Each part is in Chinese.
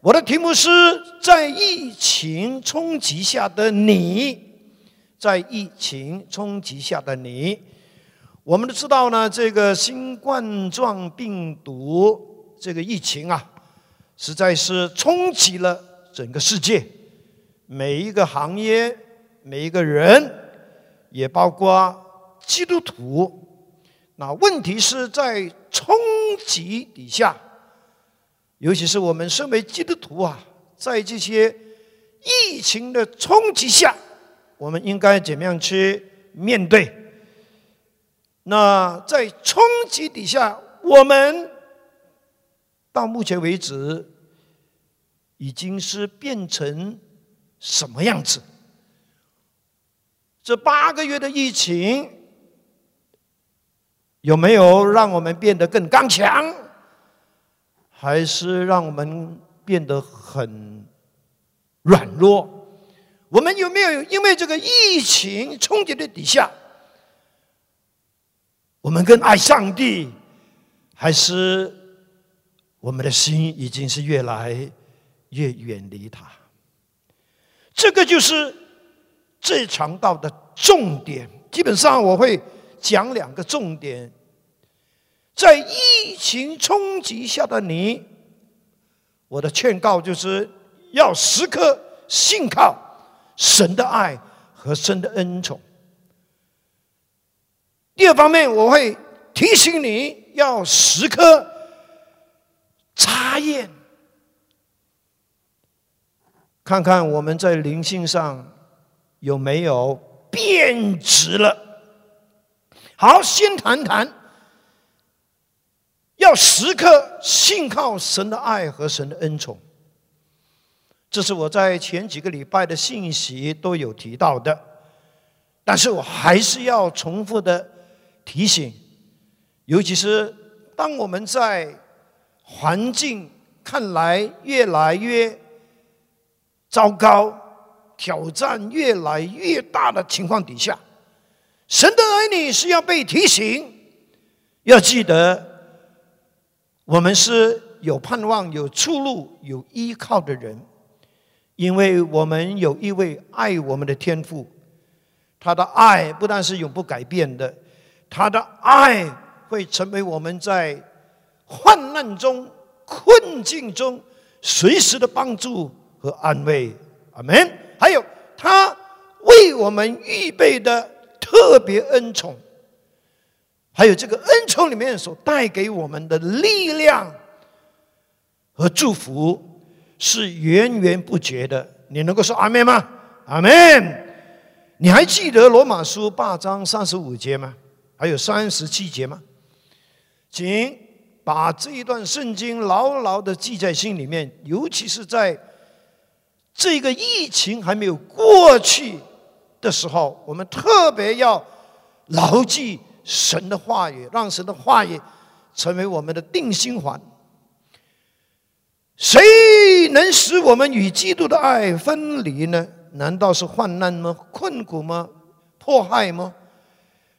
我的题目是在疫情冲击下的你，在疫情冲击下的你，我们都知道呢，这个新冠状病毒这个疫情啊，实在是冲击了整个世界，每一个行业，每一个人，也包括基督徒。那问题是在冲击底下。尤其是我们身为基督徒啊，在这些疫情的冲击下，我们应该怎么样去面对？那在冲击底下，我们到目前为止已经是变成什么样子？这八个月的疫情有没有让我们变得更刚强？还是让我们变得很软弱。我们有没有因为这个疫情冲击的底下，我们更爱上帝，还是我们的心已经是越来越远离他？这个就是这场道的重点。基本上我会讲两个重点。在疫情冲击下的你，我的劝告就是要时刻信靠神的爱和神的恩宠。第二方面，我会提醒你要时刻查验，看看我们在灵性上有没有变质了。好，先谈谈。要时刻信靠神的爱和神的恩宠，这是我在前几个礼拜的信息都有提到的，但是我还是要重复的提醒，尤其是当我们在环境看来越来越糟糕、挑战越来越大的情况底下，神的儿女是要被提醒，要记得。我们是有盼望、有出路、有依靠的人，因为我们有一位爱我们的天父，他的爱不但是永不改变的，他的爱会成为我们在患难中、困境中随时的帮助和安慰。阿门。还有他为我们预备的特别恩宠。还有这个恩宠里面所带给我们的力量和祝福是源源不绝的。你能够说阿门吗？阿门。你还记得罗马书八章三十五节吗？还有三十七节吗？请把这一段圣经牢牢的记在心里面，尤其是在这个疫情还没有过去的时候，我们特别要牢记。神的话语，让神的话语成为我们的定心环。谁能使我们与基督的爱分离呢？难道是患难吗？困苦吗？迫害吗？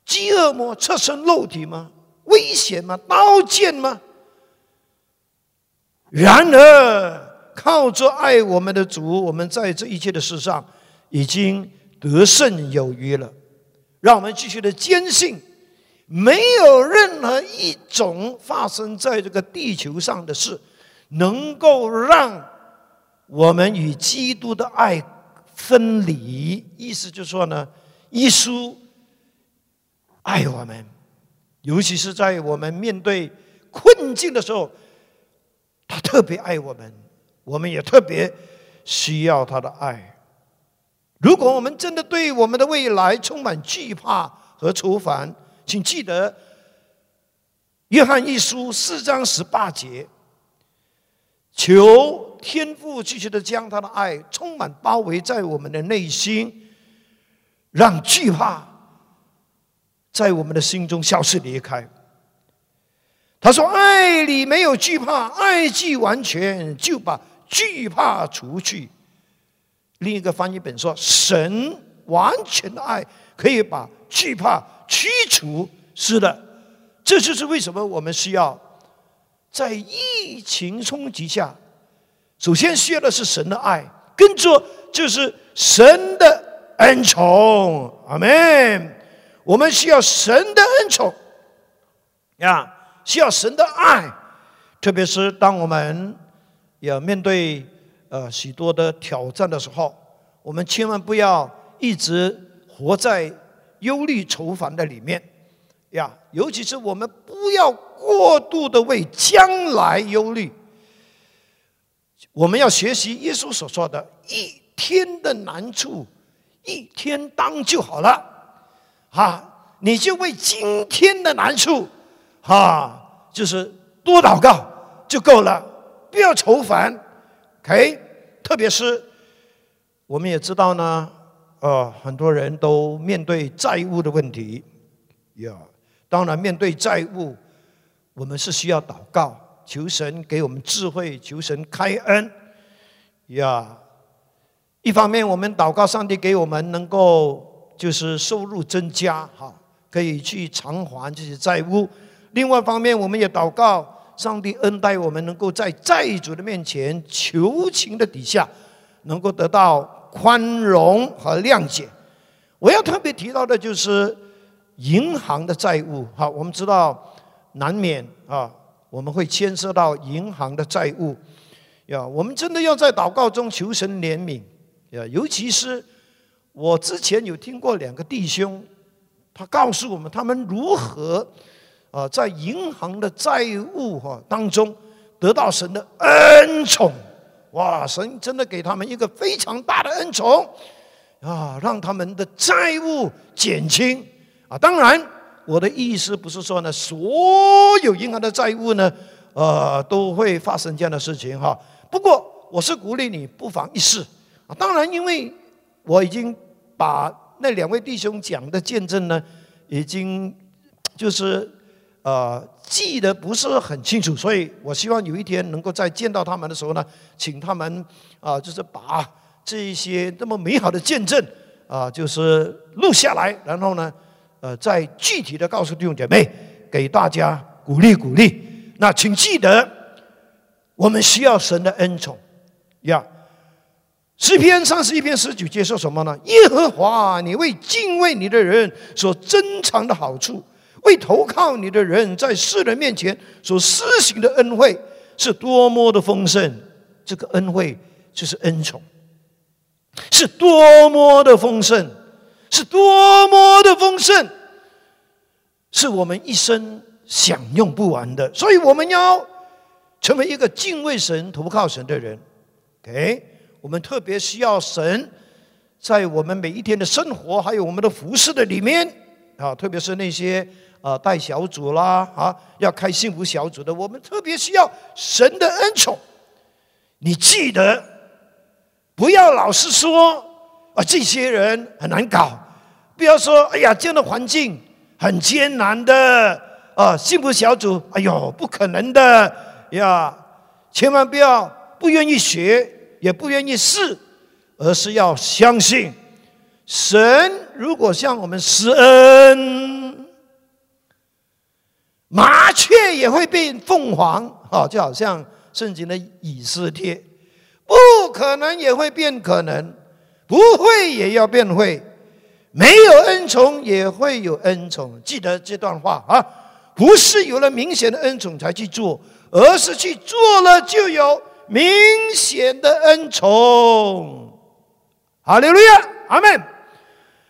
饥饿吗？侧身肉体吗？危险吗？刀剑吗？然而，靠着爱我们的主，我们在这一切的事上已经得胜有余了。让我们继续的坚信。没有任何一种发生在这个地球上的事，能够让我们与基督的爱分离。意思就是说呢，耶稣爱我们，尤其是在我们面对困境的时候，他特别爱我们，我们也特别需要他的爱。如果我们真的对我们的未来充满惧怕和愁烦，请记得，《约翰一书》四章十八节，求天父继续的将他的爱充满包围在我们的内心，让惧怕在我们的心中消失离开。他说：“爱里没有惧怕，爱既完全，就把惧怕除去。”另一个翻译本说：“神完全的爱可以把惧怕。”驱除是的，这就是为什么我们需要在疫情冲击下首先需要的是神的爱，跟着就是神的恩宠。阿门。我们需要神的恩宠呀，需要神的爱，特别是当我们要面对呃许多的挑战的时候，我们千万不要一直活在忧虑愁烦的里面呀。尤其是我们不要过度的为将来忧虑。我们要学习耶稣所说的“一天的难处，一天当就好了”。哈，你就为今天的难处，哈，就是多祷告就够了，不要愁烦。OK，特别是我们也知道呢，呃，很多人都面对债务的问题，呀，当然面对债务，我们是需要祷告。求神给我们智慧，求神开恩呀！一方面，我们祷告上帝给我们能够就是收入增加，哈，可以去偿还这些债务；另外一方面，我们也祷告上帝恩待我们，能够在债主的面前求情的底下，能够得到宽容和谅解。我要特别提到的就是银行的债务，哈，我们知道难免啊。我们会牵涉到银行的债务，呀，我们真的要在祷告中求神怜悯，呀，尤其是我之前有听过两个弟兄，他告诉我们他们如何啊在银行的债务哈当中得到神的恩宠，哇，神真的给他们一个非常大的恩宠，啊，让他们的债务减轻，啊，当然。我的意思不是说呢，所有银行的债务呢，呃，都会发生这样的事情哈。不过，我是鼓励你不妨一试啊。当然，因为我已经把那两位弟兄讲的见证呢，已经就是呃记得不是很清楚，所以我希望有一天能够在见到他们的时候呢，请他们啊，就是把这一些那么美好的见证啊，就是录下来，然后呢。呃，再具体的告诉弟兄姐妹，给大家鼓励鼓励。那请记得，我们需要神的恩宠呀。诗篇三十一篇十九节说什么呢？耶和华，你为敬畏你的人所珍藏的好处，为投靠你的人在世人面前所施行的恩惠，是多么的丰盛。这个恩惠就是恩宠，是多么的丰盛。是多么的丰盛，是我们一生享用不完的。所以我们要成为一个敬畏神、投靠神的人。OK，我们特别需要神在我们每一天的生活，还有我们的服饰的里面啊，特别是那些啊带小组啦啊，要开幸福小组的，我们特别需要神的恩宠。你记得，不要老是说。啊，这些人很难搞，不要说，哎呀，这样的环境很艰难的啊，幸福小组，哎呦，不可能的呀！千万不要不愿意学，也不愿意试，而是要相信神。如果向我们施恩，麻雀也会变凤凰哦，就好像圣经的以斯帖，不可能也会变可能。不会也要变会，没有恩宠也会有恩宠。记得这段话啊，不是有了明显的恩宠才去做，而是去做了就有明显的恩宠。哈利路亚，阿门。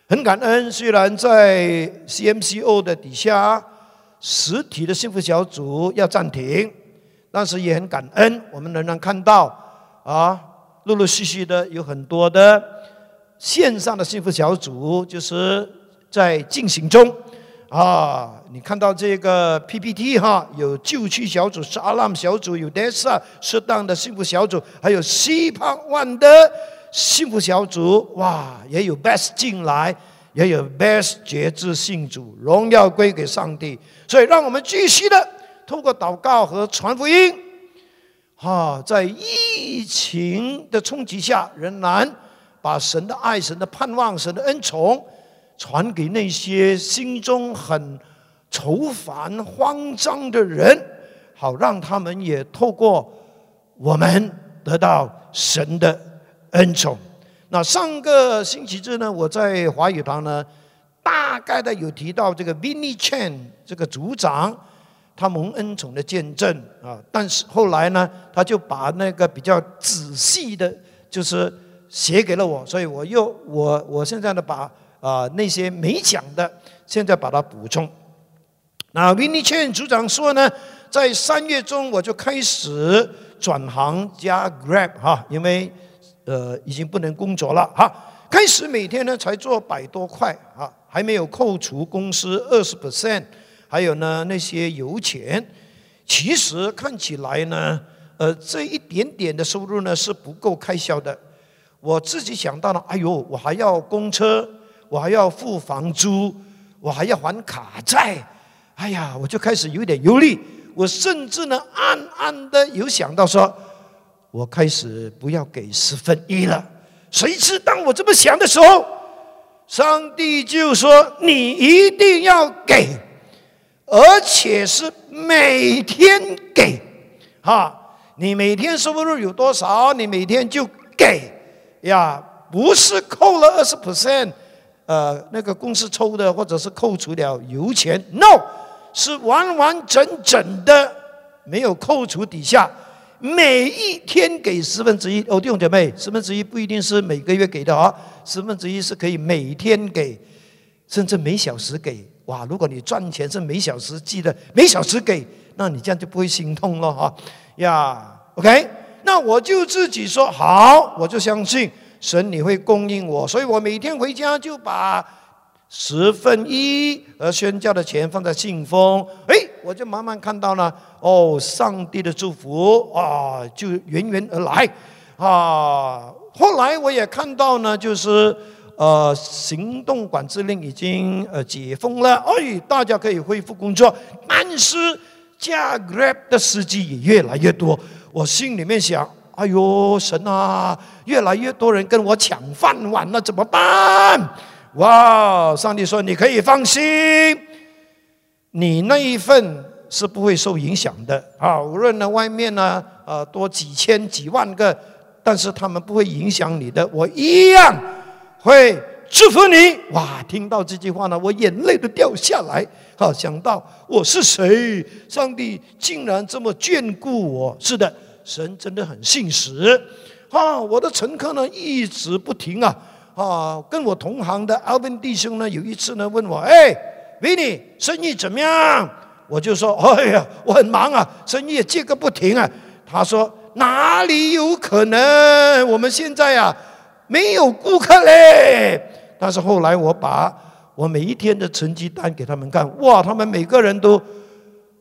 很感恩，虽然在 CMCO 的底下，实体的幸福小组要暂停，但是也很感恩，我们仍然看到啊，陆陆续续的有很多的。线上的幸福小组就是在进行中啊！你看到这个 PPT 哈，有旧区小组、是阿 m 小组、有 DESA 适当的幸福小组，还有 C 胖 One 的幸福小组，哇，也有 Best 进来，也有 Best 觉知信主，荣耀归给上帝。所以，让我们继续的通过祷告和传福音，哈，在疫情的冲击下，仍然。把神的爱、神的盼望、神的恩宠传给那些心中很愁烦、慌张的人，好让他们也透过我们得到神的恩宠。那上个星期日呢，我在华语堂呢，大概的有提到这个 Vinny Chan 这个组长，他蒙恩宠的见证啊。但是后来呢，他就把那个比较仔细的，就是写给了我，所以我又我我现在呢，把啊那些没讲的，现在把它补充。那 Vinny Chan 组长说呢，在三月中我就开始转行加 Grab 哈，因为。呃，已经不能工作了哈。开始每天呢才做百多块啊，还没有扣除公司二十 percent，还有呢那些油钱。其实看起来呢，呃，这一点点的收入呢是不够开销的。我自己想到了，哎呦，我还要公车，我还要付房租，我还要还卡债。哎呀，我就开始有点忧虑。我甚至呢暗暗的有想到说。我开始不要给十分一了。谁知当我这么想的时候，上帝就说：“你一定要给，而且是每天给。哈，你每天收入有多少，你每天就给呀，不是扣了二十 percent，呃，那个公司抽的，或者是扣除了油钱，no，是完完整整的，没有扣除底下。”每一天给十分之一哦，弟兄姐妹，十分之一不一定是每个月给的啊，十分之一是可以每天给，甚至每小时给。哇，如果你赚钱是每小时记得每小时给，那你这样就不会心痛了哈呀。OK，那我就自己说好，我就相信神你会供应我，所以我每天回家就把。十分一而宣教的钱放在信封，哎，我就慢慢看到了哦，上帝的祝福啊，就源源而来啊。后来我也看到呢，就是呃，行动管制令已经呃解封了，哎，大家可以恢复工作，但是驾 Grab 的司机也越来越多。我心里面想，哎呦，神啊，越来越多人跟我抢饭碗了，怎么办？哇！上帝说：“你可以放心，你那一份是不会受影响的啊。无论呢外面呢，呃，多几千几万个，但是他们不会影响你的。我一样会祝福你。”哇！听到这句话呢，我眼泪都掉下来。好，想到我是谁，上帝竟然这么眷顾我。是的，神真的很信实。啊，我的乘客呢一直不停啊。啊，跟我同行的阿文弟兄呢，有一次呢问我，哎，维尼，生意怎么样？我就说，哎呀，我很忙啊，生意接个不停啊。他说，哪里有可能？我们现在啊，没有顾客嘞。但是后来我把我每一天的成绩单给他们看，哇，他们每个人都，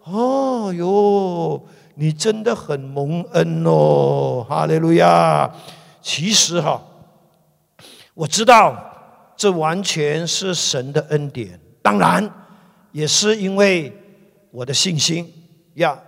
哦哟，你真的很蒙恩哦，哈利路亚。其实哈。我知道，这完全是神的恩典，当然也是因为我的信心呀。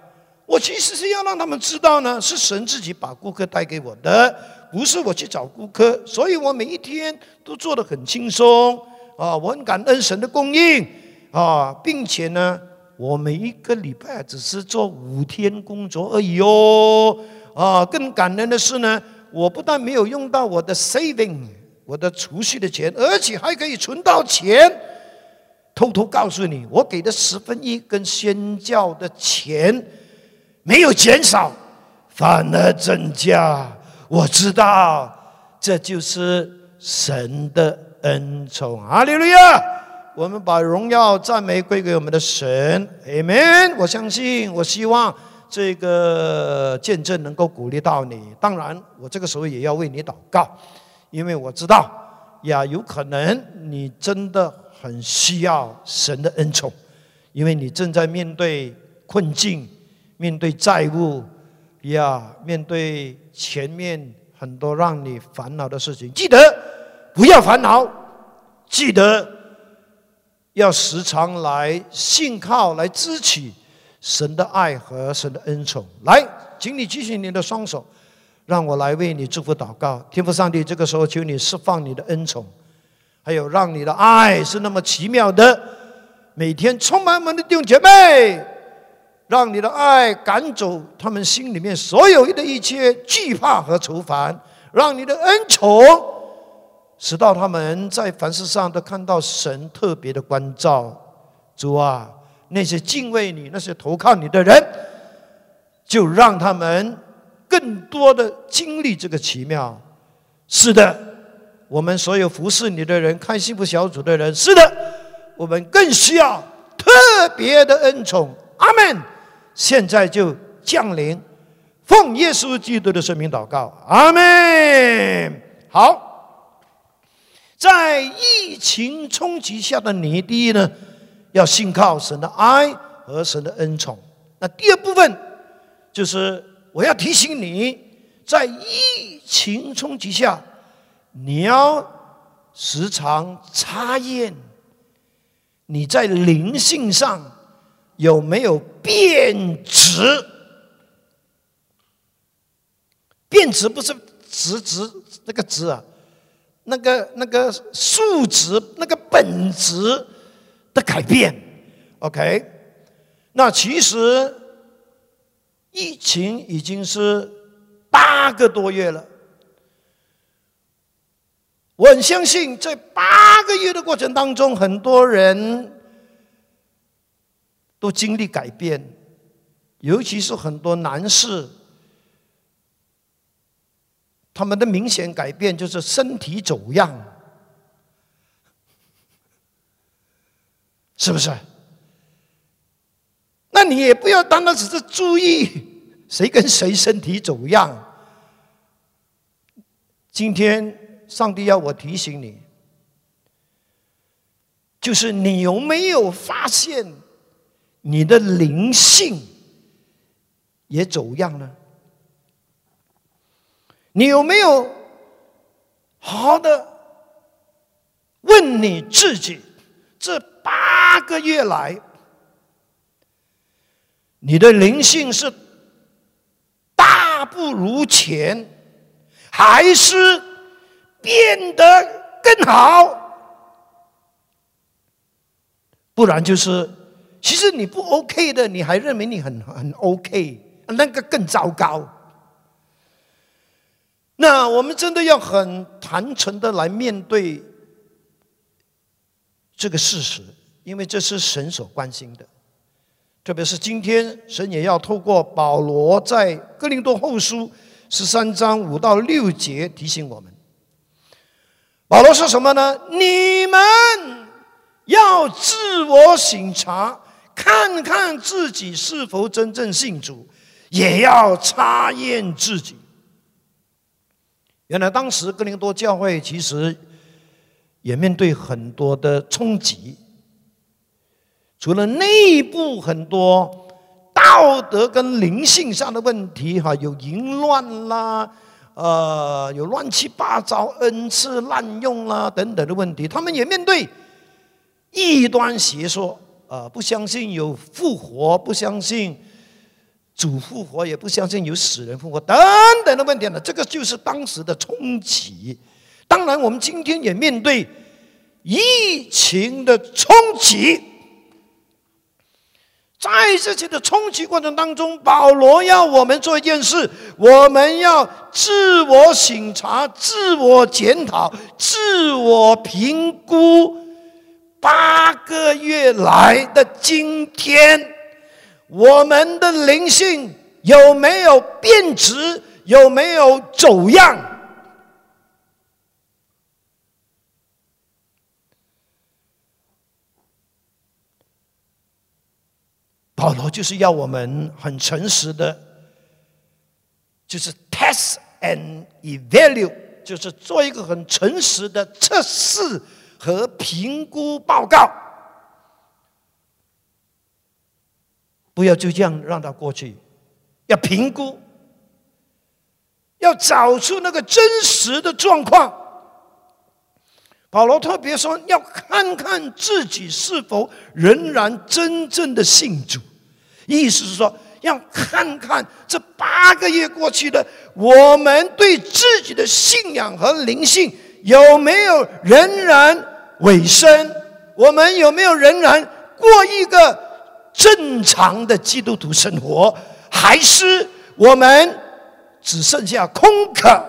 我其实是要让他们知道呢，是神自己把顾客带给我的，不是我去找顾客。所以我每一天都做得很轻松啊，我很感恩神的供应啊，并且呢，我每一个礼拜只是做五天工作而已哦啊。更感恩的是呢，我不但没有用到我的 saving。我的储蓄的钱，而且还可以存到钱。偷偷告诉你，我给的十分一跟宣教的钱没有减少，反而增加。我知道，这就是神的恩宠。阿利路亚！我们把荣耀赞美归给我们的神。Amen。我相信，我希望这个见证能够鼓励到你。当然，我这个时候也要为你祷告。因为我知道呀，有可能你真的很需要神的恩宠，因为你正在面对困境，面对债务呀，面对前面很多让你烦恼的事情。记得不要烦恼，记得要时常来信靠、来支取神的爱和神的恩宠。来，请你举起你的双手。让我来为你祝福祷告，天父上帝，这个时候求你释放你的恩宠，还有让你的爱是那么奇妙的，每天充满我们的弟兄姐妹，让你的爱赶走他们心里面所有的一切惧怕和愁烦，让你的恩宠使到他们在凡事上都看到神特别的关照。主啊，那些敬畏你、那些投靠你的人，就让他们更多的经历这个奇妙。是的，我们所有服侍你的人、看幸福小组的人，是的，我们更需要特别的恩宠。阿门。现在就降临，奉耶稣基督的圣名祷告，阿门。好，在疫情冲击下的你，第一呢，要信靠神的爱和神的恩宠。那第二部分就是我要提醒你，在疫情冲击下，你要时常查验你在灵性上。有没有变质？变质不是值值那个值啊，那个那个数值那个本质的改变。OK，那其实疫情已经是八个多月了，我很相信在八个月的过程当中，很多人。都经历改变，尤其是很多男士，他们的明显改变就是身体走样，是不是？那你也不要单单只是注意谁跟谁身体走样。今天上帝要我提醒你，就是你有没有发现？你的灵性也走样了。你有没有好好的问你自己？这八个月来，你的灵性是大不如前，还是变得更好？不然就是。其实你不 OK 的，你还认为你很很 OK，那个更糟糕。那我们真的要很坦诚的来面对这个事实，因为这是神所关心的。特别是今天，神也要透过保罗在哥林多后书十三章五到六节提醒我们。保罗说什么呢？你们要自我省察。看看自己是否真正信主，也要查验自己。原来当时哥林多教会其实也面对很多的冲击，除了内部很多道德跟灵性上的问题，哈，有淫乱啦，呃，有乱七八糟恩赐滥用啦等等的问题，他们也面对异端邪说。啊，不相信有复活，不相信主复活，也不相信有死人复活等等的问题呢。这个就是当时的冲击。当然，我们今天也面对疫情的冲击。在这些的冲击过程当中，保罗要我们做一件事：我们要自我省察、自我检讨、自我评估。八个月来的今天，我们的灵性有没有变质？有没有走样？保罗就是要我们很诚实的，就是 test and evaluate，就是做一个很诚实的测试。和评估报告，不要就这样让它过去，要评估，要找出那个真实的状况。保罗特别说，要看看自己是否仍然真正的信主，意思是说，要看看这八个月过去的，我们对自己的信仰和灵性有没有仍然。尾声，我们有没有仍然过一个正常的基督徒生活，还是我们只剩下空壳？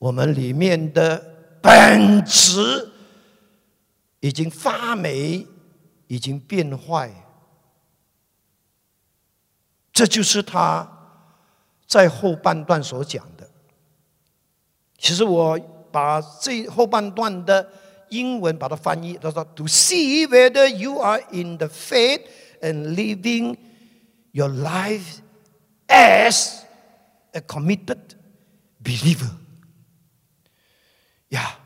我们里面的本质已经发霉，已经变坏。这就是他在后半段所讲的。其实我把这后半段的英文把它翻译，他说：“To see whether you are in the faith and living your life as a committed believer。”呀，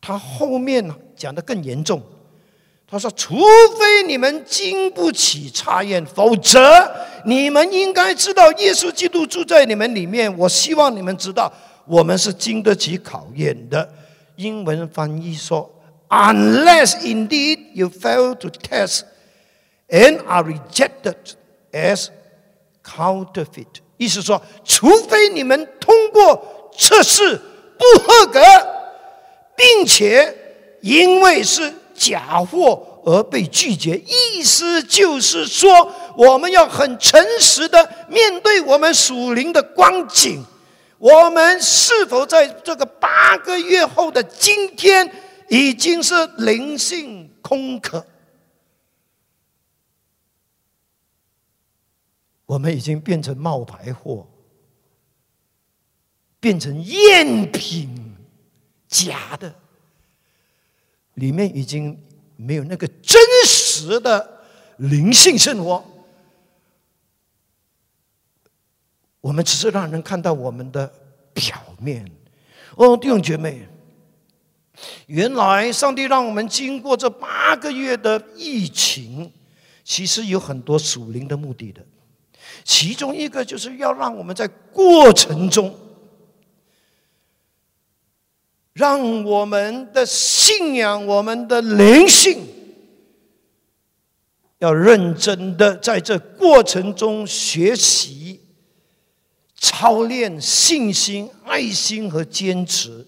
他后面讲的更严重。他说：“除非你们经不起查验，否则你们应该知道，耶稣基督住在你们里面。我希望你们知道，我们是经得起考验的。”英文翻译说：“Unless indeed you fail to test and are rejected as counterfeit。”意思说，除非你们通过测试不合格，并且因为是。假货而被拒绝，意思就是说，我们要很诚实的面对我们属灵的光景。我们是否在这个八个月后的今天，已经是灵性空壳？我们已经变成冒牌货，变成赝品，假的。里面已经没有那个真实的灵性生活，我们只是让人看到我们的表面。哦，弟兄姐妹，原来上帝让我们经过这八个月的疫情，其实有很多属灵的目的的，其中一个就是要让我们在过程中。让我们的信仰、我们的灵性，要认真的在这过程中学习、操练信心、爱心和坚持，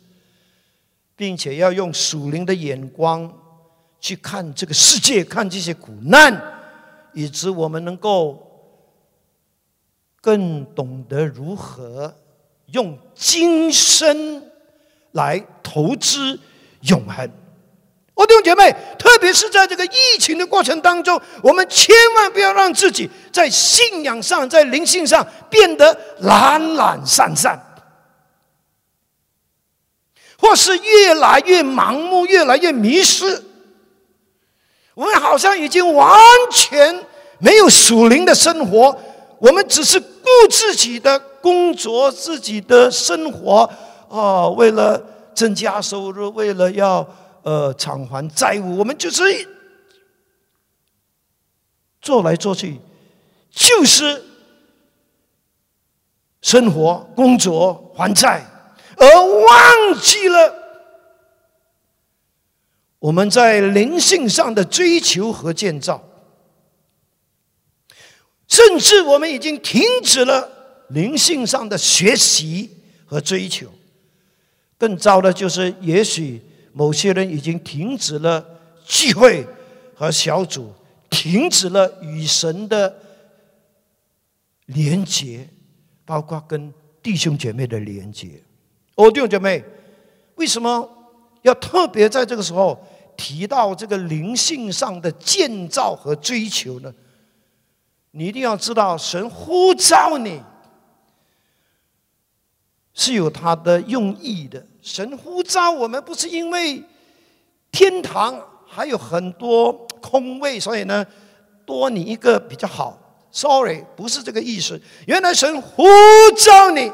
并且要用属灵的眼光去看这个世界、看这些苦难，以致我们能够更懂得如何用今生。来投资永恒，我弟兄姐妹，特别是在这个疫情的过程当中，我们千万不要让自己在信仰上、在灵性上变得懒懒散散，或是越来越盲目、越来越迷失。我们好像已经完全没有属灵的生活，我们只是顾自己的工作、自己的生活。哦，为了增加收入，为了要呃偿还债务，我们就是做来做去，就是生活、工作、还债，而忘记了我们在灵性上的追求和建造，甚至我们已经停止了灵性上的学习和追求。更糟的就是，也许某些人已经停止了聚会和小组，停止了与神的连接，包括跟弟兄姐妹的连接。哦，弟兄姐妹，为什么要特别在这个时候提到这个灵性上的建造和追求呢？你一定要知道，神呼召你。是有他的用意的。神呼召我们，不是因为天堂还有很多空位，所以呢，多你一个比较好。Sorry，不是这个意思。原来神呼召你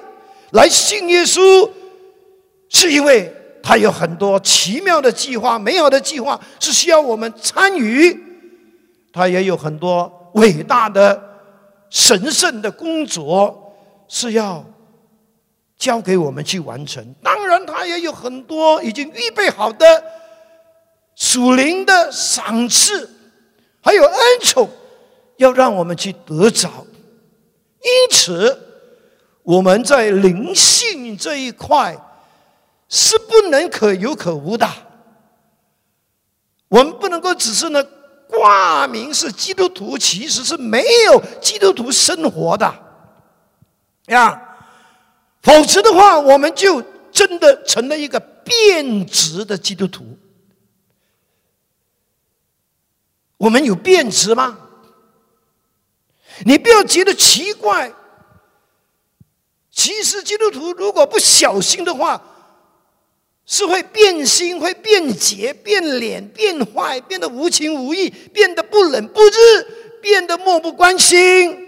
来信耶稣，是因为他有很多奇妙的计划、美好的计划，是需要我们参与。他也有很多伟大的、神圣的工作，是要。交给我们去完成。当然，他也有很多已经预备好的属灵的赏赐，还有恩宠，要让我们去得着。因此，我们在灵性这一块是不能可有可无的。我们不能够只是呢挂名是基督徒，其实是没有基督徒生活的呀。否则的话，我们就真的成了一个变质的基督徒。我们有变质吗？你不要觉得奇怪。其实基督徒如果不小心的话，是会变心、会变节、变脸、变坏、变得无情无义、变得不冷不热、变得漠不关心。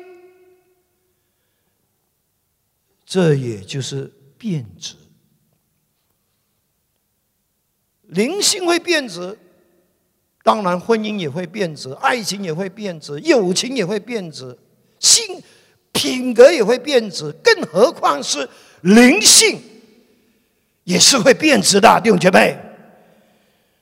这也就是变质，灵性会变质，当然婚姻也会变质，爱情也会变质，友情也会变质，性品格也会变质，更何况是灵性。也是会变质的，弟兄姐妹。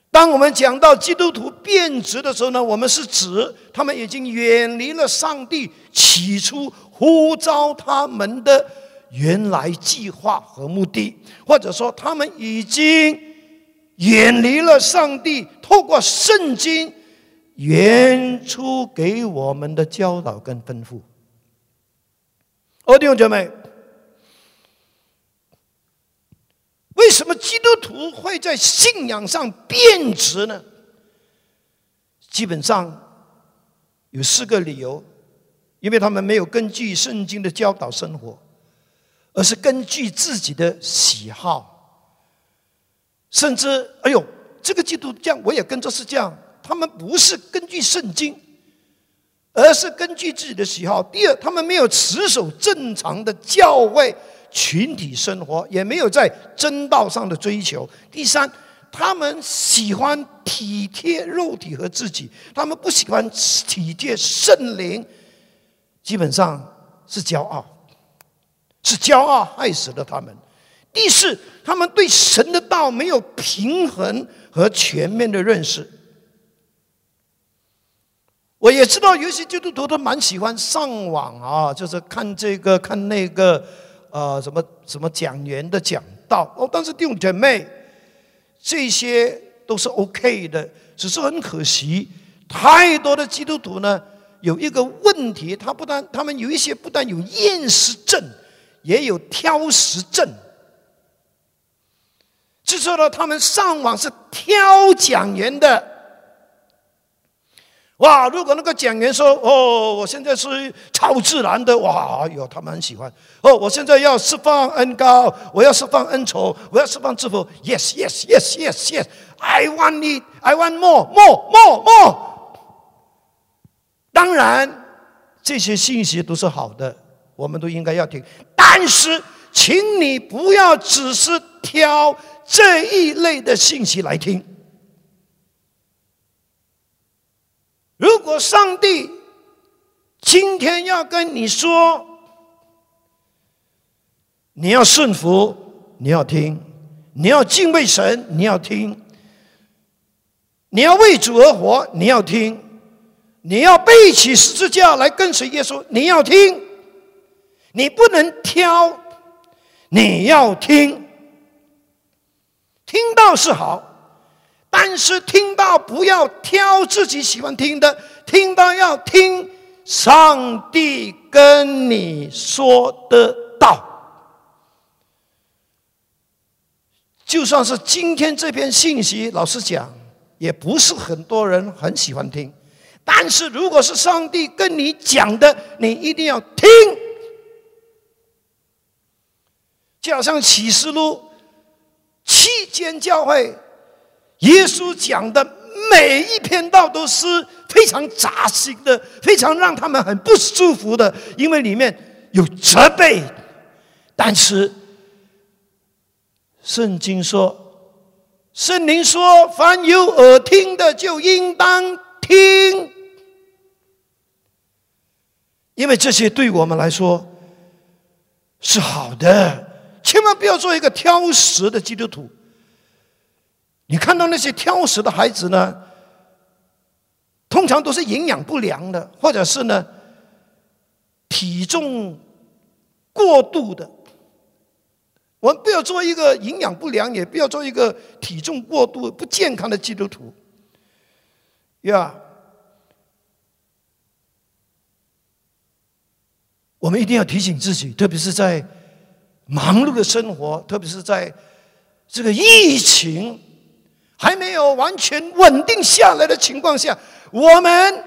当我们讲到基督徒变质的时候呢，我们是指他们已经远离了上帝起初呼召他们的原来计划和目的，或者说他们已经远离了上帝透过圣经原初给我们的教导跟吩咐。哦，弟兄姐妹。为什么基督徒会在信仰上变质呢？基本上有四个理由：因为他们没有根据圣经的教导生活，而是根据自己的喜好，甚至哎呦，这个基督这样，我也跟着是这样。他们不是根据圣经，而是根据自己的喜好。第二，他们没有持守正常的教会。群体生活也没有在真道上的追求。第三，他们喜欢体贴肉体和自己，他们不喜欢体贴圣灵，基本上是骄傲，是骄傲害死了他们。第四，他们对神的道没有平衡和全面的认识。我也知道有些基督徒都蛮喜欢上网啊，就是看这个看那个。啊，什么什么讲员的讲道哦，但是弟兄姐妹，这些都是 OK 的，只是很可惜，太多的基督徒呢有一个问题，他不但他们有一些不但有厌食症，也有挑食症，就说呢，他们上网是挑讲员的。哇！如果那个讲员说：“哦，我现在是超自然的。”哇哟，他们很喜欢。哦，我现在要释放恩高，我要释放恩宠，我要释放祝福。Yes, yes, yes, yes, yes. I want it. I want more, more, more, more. 当然，这些信息都是好的，我们都应该要听。但是，请你不要只是挑这一类的信息来听。如果上帝今天要跟你说，你要顺服，你要听；你要敬畏神，你要听；你要为主而活，你要听；你要背起十字架来跟随耶稣，你要听。你不能挑，你要听。听到是好。但是听到不要挑自己喜欢听的，听到要听上帝跟你说的道。就算是今天这篇信息，老实讲，也不是很多人很喜欢听。但是如果是上帝跟你讲的，你一定要听。就好像启示录七间教会。耶稣讲的每一篇道都是非常扎心的，非常让他们很不舒服的，因为里面有责备。但是圣经说，圣灵说：“凡有耳听的，就应当听。”因为这些对我们来说是好的，千万不要做一个挑食的基督徒。你看到那些挑食的孩子呢通常都是营养不良的或者是呢体重过度的。我们不要做一个营养不良也不要做一个体重过度不健康的基督徒。呀。我们一定要提醒自己特别是在忙碌的生活，特别是在这个疫情还没有完全稳定下来的情况下，我们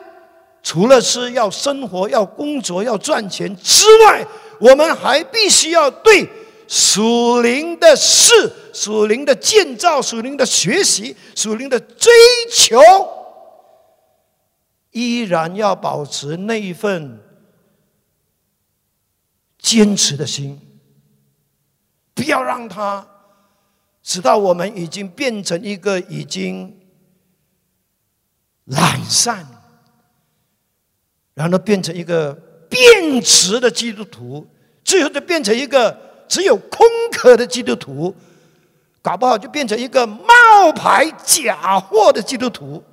除了是要生活、要工作、要赚钱之外，我们还必须要对属灵的事、属灵的建造、属灵的学习、属灵的追求，依然要保持那一份坚持的心，不要让它直到我们已经变成一个已经懒散，然后变成一个。变质的基督徒，最后就变成一个只有空壳的基督徒，搞不好就变成一个冒牌假货的基督徒。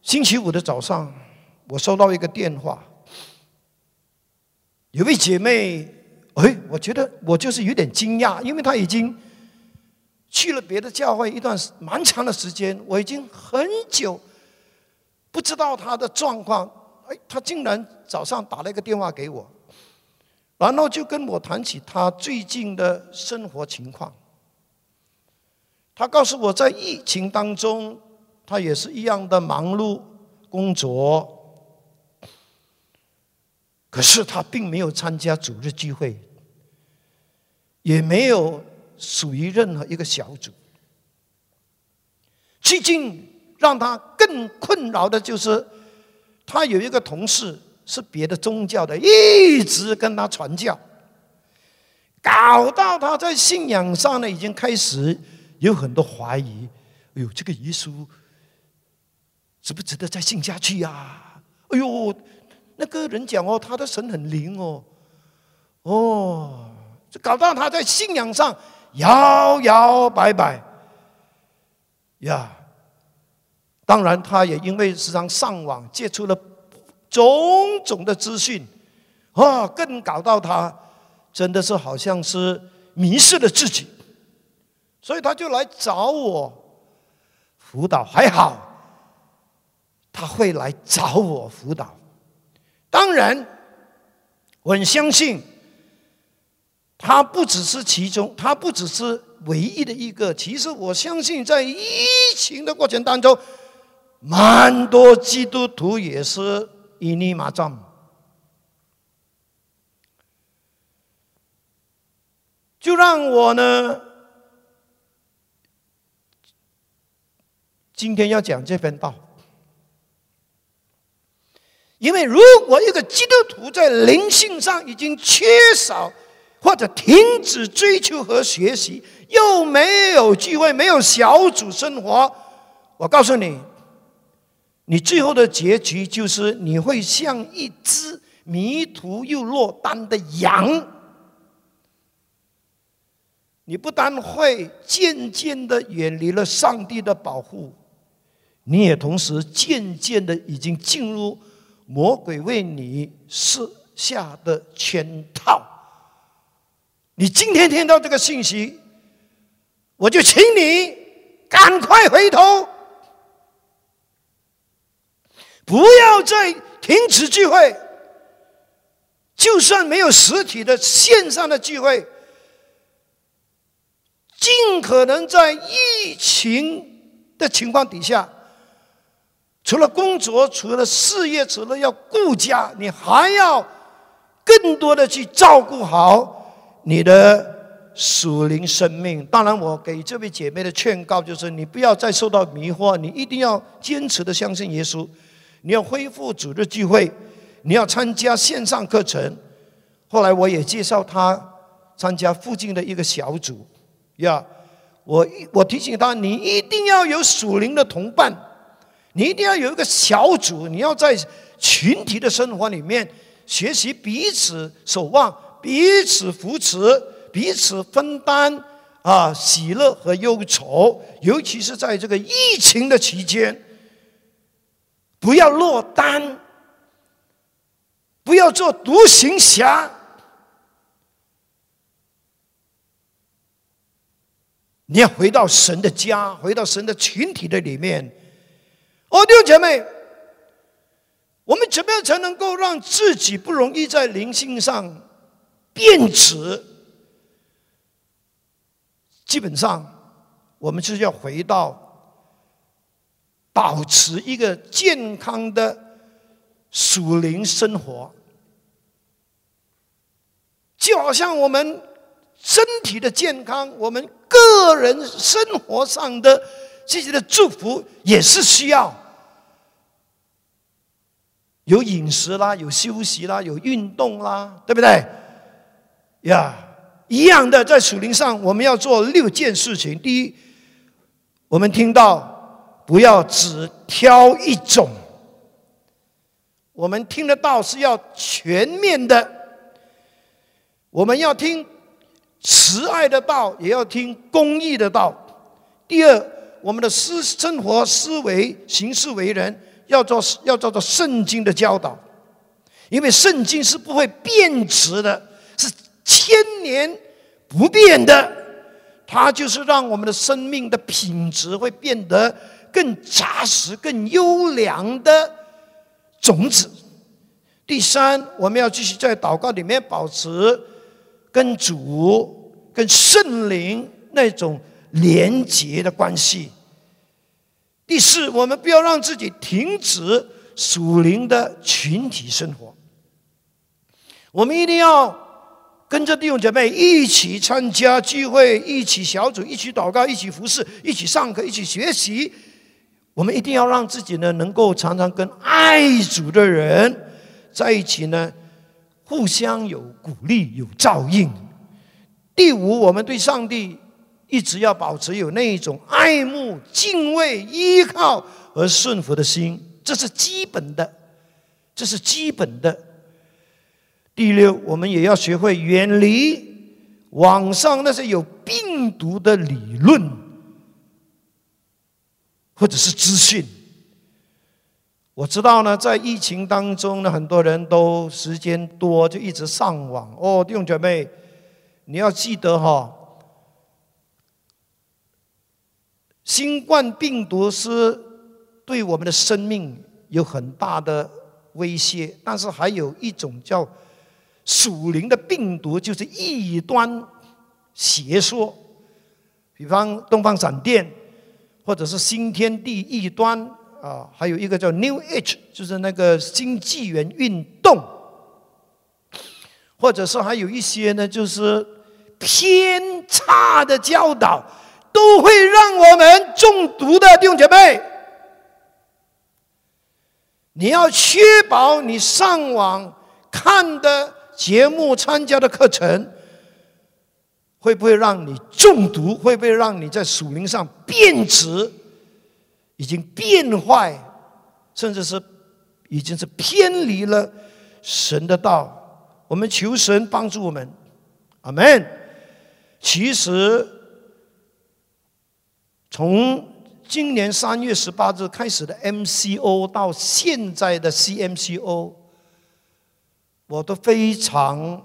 星期五的早上，我收到一个电话，有位姐妹，哎，我觉得我就是有点惊讶，因为她已经。去了别的教会一段蛮长的时间，我已经很久不知道她的状况。哎，她竟然早上打了一个电话给我，然后就跟我谈起她最近的生活情况。他告诉我在疫情当中，他也是一样的忙碌工作，可是他并没有参加主日聚会，也没有。属于任何一个小组。最近让他更困扰的就是，他有一个同事是别的宗教的，一直跟他传教，搞到他在信仰上呢已经开始有很多怀疑。哎呦，这个耶稣值不值得再信下去呀？哎呦，那个人讲哦，他的神很灵哦，哦，就搞到他在信仰上。摇摇摆摆，呀！当然，他也因为时常上网接触了种种的资讯，啊，更搞到他真的是好像是迷失了自己，所以他就来找我辅导。还好，他会来找我辅导。当然，我很相信。他不只是其中，他不只是唯一的一个。其实我相信，在疫情的过程当中，蛮多基督徒也是一泥麻障。就让我呢，今天要讲这篇道，因为如果一个基督徒在灵性上已经缺少，或者停止追求和学习，又没有聚会，没有小组生活，我告诉你，你最后的结局就是你会像一只迷途又落单的羊。你不但会渐渐的远离了上帝的保护，你也同时渐渐的已经进入魔鬼为你设下的圈套。你今天听到这个信息，我就请你赶快回头，不要再停止聚会。就算没有实体的线上的聚会，尽可能在疫情的情况底下，除了工作，除了事业，除了要顾家，你还要更多的去照顾好。你的属灵生命，当然，我给这位姐妹的劝告就是：你不要再受到迷惑，你一定要坚持的相信耶稣，你要恢复主日聚会，你要参加线上课程。后来我也介绍她参加附近的一个小组，呀，我我提醒她，你一定要有属灵的同伴，你一定要有一个小组，你要在群体的生活里面学习彼此守望。彼此扶持，彼此分担啊，喜乐和忧愁，尤其是在这个疫情的期间，不要落单，不要做独行侠，你要回到神的家，回到神的群体的里面，哦，弟兄姐妹，我们怎么样才能够让自己不容易在灵性上变质？基本上，我们就是要回到保持一个健康的属灵生活，就好像我们身体的健康，我们个人生活上的。自己的祝福也是需要有饮食啦，有休息啦，有运动啦，对不对？呀，一样的，在属灵上，我们要做六件事情。第一，我们听到不要只挑一种，我们听得到是要全面的。我们要听慈爱的道，也要听公义的道。第二。我们的思生活、思维、行事为人，要做要照着圣经的教导，因为圣经是不会变质的，是千年不变的。它就是让我们的生命的品质会变得更扎实、更优良的种子。第三，我们要继续在祷告里面保持跟主、跟圣灵那种。连结的关系。第四，我们不要让自己停止属灵的群体生活。我们一定要跟着弟兄姐妹一起参加聚会，一起小组，一起祷告，一起服侍，一起上课，一起学习。我们一定要让自己呢，能够常常跟爱主的人在一起呢，互相有鼓励，有照应。第五，我们对上帝。一直要保持有那一种爱慕、敬畏、依靠和顺服的心，这是基本的，这是基本的。第六，我们也要学会远离网上那些有病毒的理论或者是资讯。我知道呢，在疫情当中呢，很多人都时间多，就一直上网。哦，弟兄姐妹，你要记得哈。新冠病毒是对我们的生命有很大的威胁，但是还有一种叫属灵的病毒，就是异端邪说，比方东方闪电，或者是新天地异端啊，还有一个叫 New Age，就是那个新纪元运动，或者是还有一些呢，就是偏差的教导。都会让我们中毒的弟兄姐妹，你要确保你上网看的节目、参加的课程，会不会让你中毒？会不会让你在属灵上变质？已经变坏，甚至是已经是偏离了神的道。我们求神帮助我们，阿门。其实。从今年三月十八日开始的 MCO 到现在的 CMCO，我都非常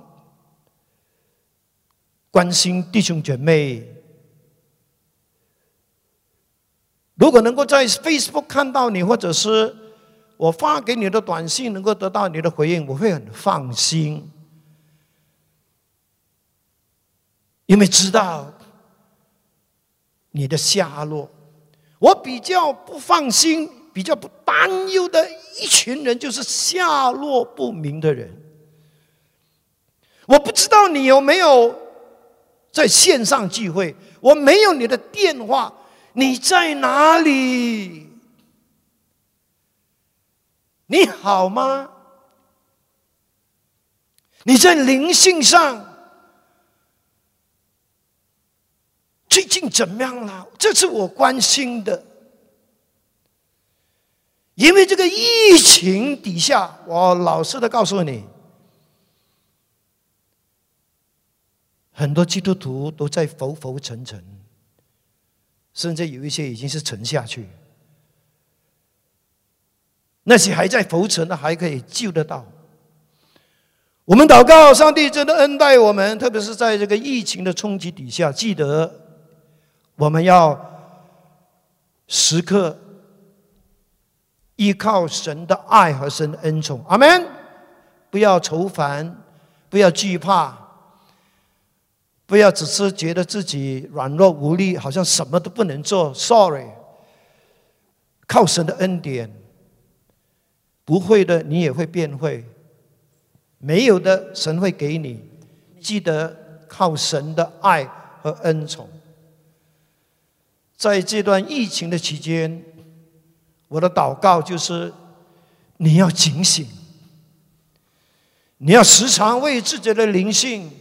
关心弟兄姐妹。如果能够在 Facebook 看到你，或者是我发给你的短信能够得到你的回应，我会很放心，因为知道。你的下落，我比较不放心、比较不担忧的一群人，就是下落不明的人。我不知道你有没有在线上聚会，我没有你的电话，你在哪里？你好吗？你在灵性上？最近怎么样了？这是我关心的，因为这个疫情底下，我老实的告诉你，很多基督徒都在浮浮沉沉，甚至有一些已经是沉下去。那些还在浮沉的，还可以救得到。我们祷告，上帝真的恩待我们，特别是在这个疫情的冲击底下，记得。我们要时刻依靠神的爱和神的恩宠。阿门。不要愁烦，不要惧怕，不要只是觉得自己软弱无力，好像什么都不能做。Sorry，靠神的恩典，不会的你也会变会，没有的神会给你。记得靠神的爱和恩宠。在这段疫情的期间，我的祷告就是你要警醒。你要时常为自己的灵性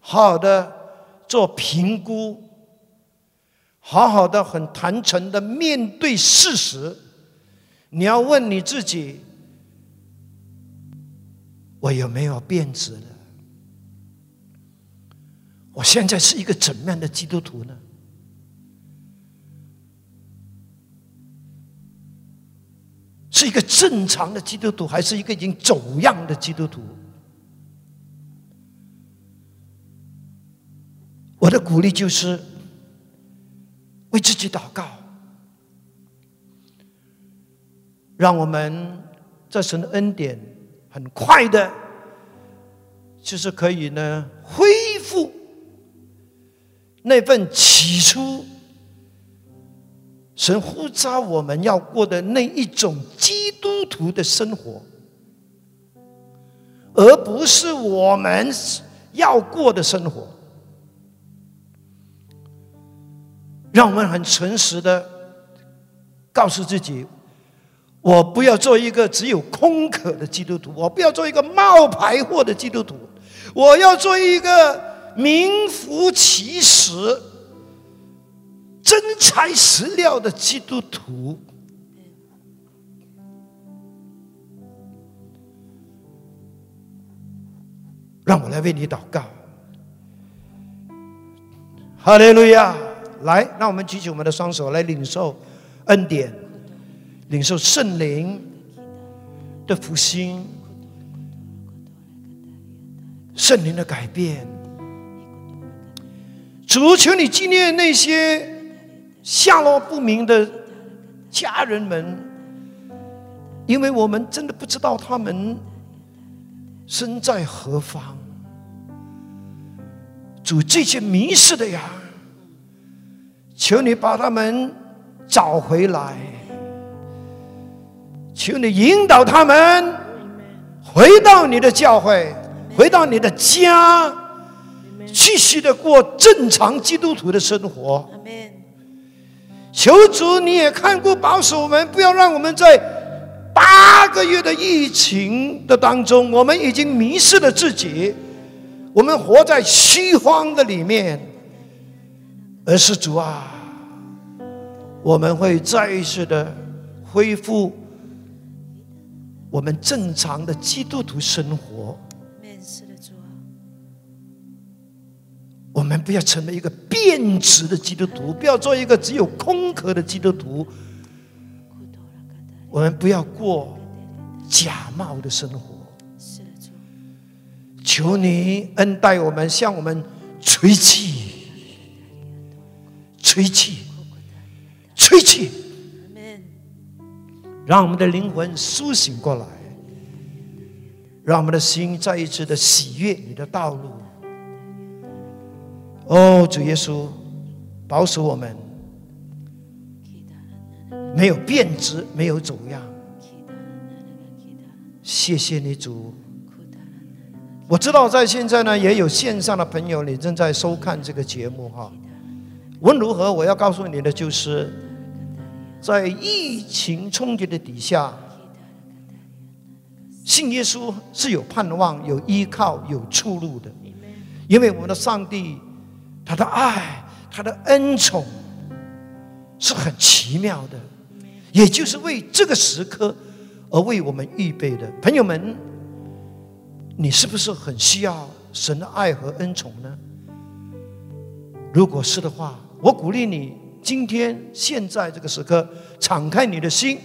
好好的做评估，好好的很坦诚的面对事实。你要问你自己：我有没有变质了？我现在是一个怎么样的基督徒呢？是一个正常的基督徒，还是一个已经走样的基督徒？我的鼓励就是为自己祷告，让我们在神的恩典很快的，就是可以呢恢复那份起初神呼召我们要过的那一种基督徒的生活，而不是我们要过的生活。让我们很诚实的告诉自己：我不要做一个只有空壳的基督徒，我不要做一个冒牌货的基督徒，我要做一个名副其实、真材实料的基督徒。让我来为你祷告，哈利路亚。来，让我们举起我们的双手来领受恩典，领受圣灵的复兴，圣灵的改变。主，求你纪念那些下落不明的家人们，因为我们真的不知道他们身在何方。主，这些迷失的呀。求你把他们找回来，求你引导他们回到你的教会，回到你的家，继续的过正常基督徒的生活。求主，你也看顾保守我们，不要让我们在八个月的疫情的当中，我们已经迷失了自己，我们活在虚荒的里面。而是主啊，我们会再一次的恢复我们正常的基督徒生活。我们不要成为一个变质的基督徒，不要做一个只有空壳的基督徒。我们不要过假冒的生活。求你恩待我们，向我们吹气。吹气，吹气，让我们的灵魂苏醒过来，让我们的心再一次的喜悦你的道路。哦，主耶稣，保守我们，没有变质，没有走样。谢谢你，主。我知道在现在呢，也有线上的朋友，你正在收看这个节目哈。无论如何，我要告诉你的就是，在疫情冲击的底下，信耶稣是有盼望、有依靠、有出路的。因为我们的上帝，他的爱、他的恩宠是很奇妙的，也就是为这个时刻而为我们预备的。朋友们，你是不是很需要神的爱和恩宠呢？如果是的话，我鼓励你，今天现在这个时刻，敞开你的心，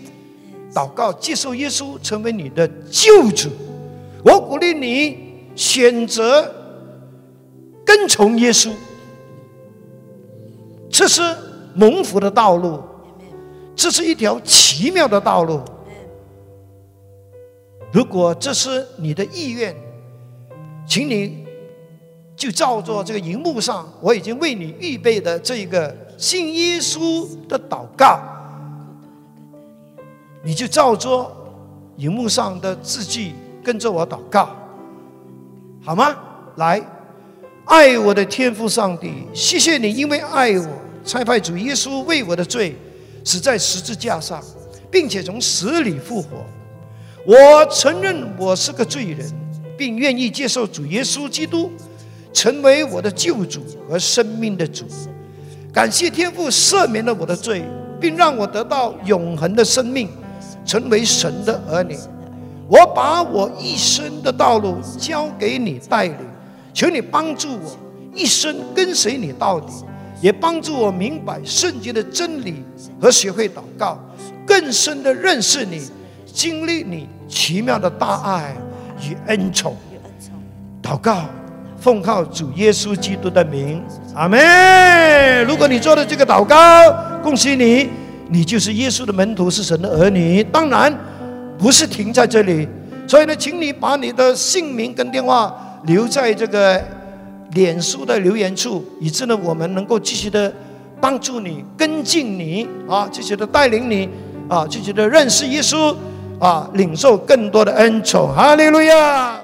祷告，接受耶稣成为你的救主。我鼓励你选择跟从耶稣，这是蒙福的道路，这是一条奇妙的道路。如果这是你的意愿，请你就照做这个荧幕上我已经为你预备的这个信耶稣的祷告，你就照做荧幕上的字句，跟着我祷告，好吗？来，爱我的天父上帝，谢谢你，因为爱我，差派主耶稣为我的罪死在十字架上，并且从死里复活。我承认我是个罪人，并愿意接受主耶稣基督成为我的救主和生命的主。感谢天父赦免了我的罪，并让我得到永恒的生命，成为神的儿女。我把我一生的道路交给你带领，求你帮助我一生跟随你到底，也帮助我明白圣经的真理和学会祷告，更深的认识你。经历你奇妙的大爱与恩宠，祷告，奉靠主耶稣基督的名，阿门。如果你做的这个祷告，恭喜你，你就是耶稣的门徒，是神的儿女。当然，不是停在这里，所以呢，请你把你的姓名跟电话留在这个脸书的留言处，以致呢，我们能够继续的帮助你、跟进你啊，继续的带领你啊，继续的认识耶稣。啊，领受更多的恩宠，哈利路亚。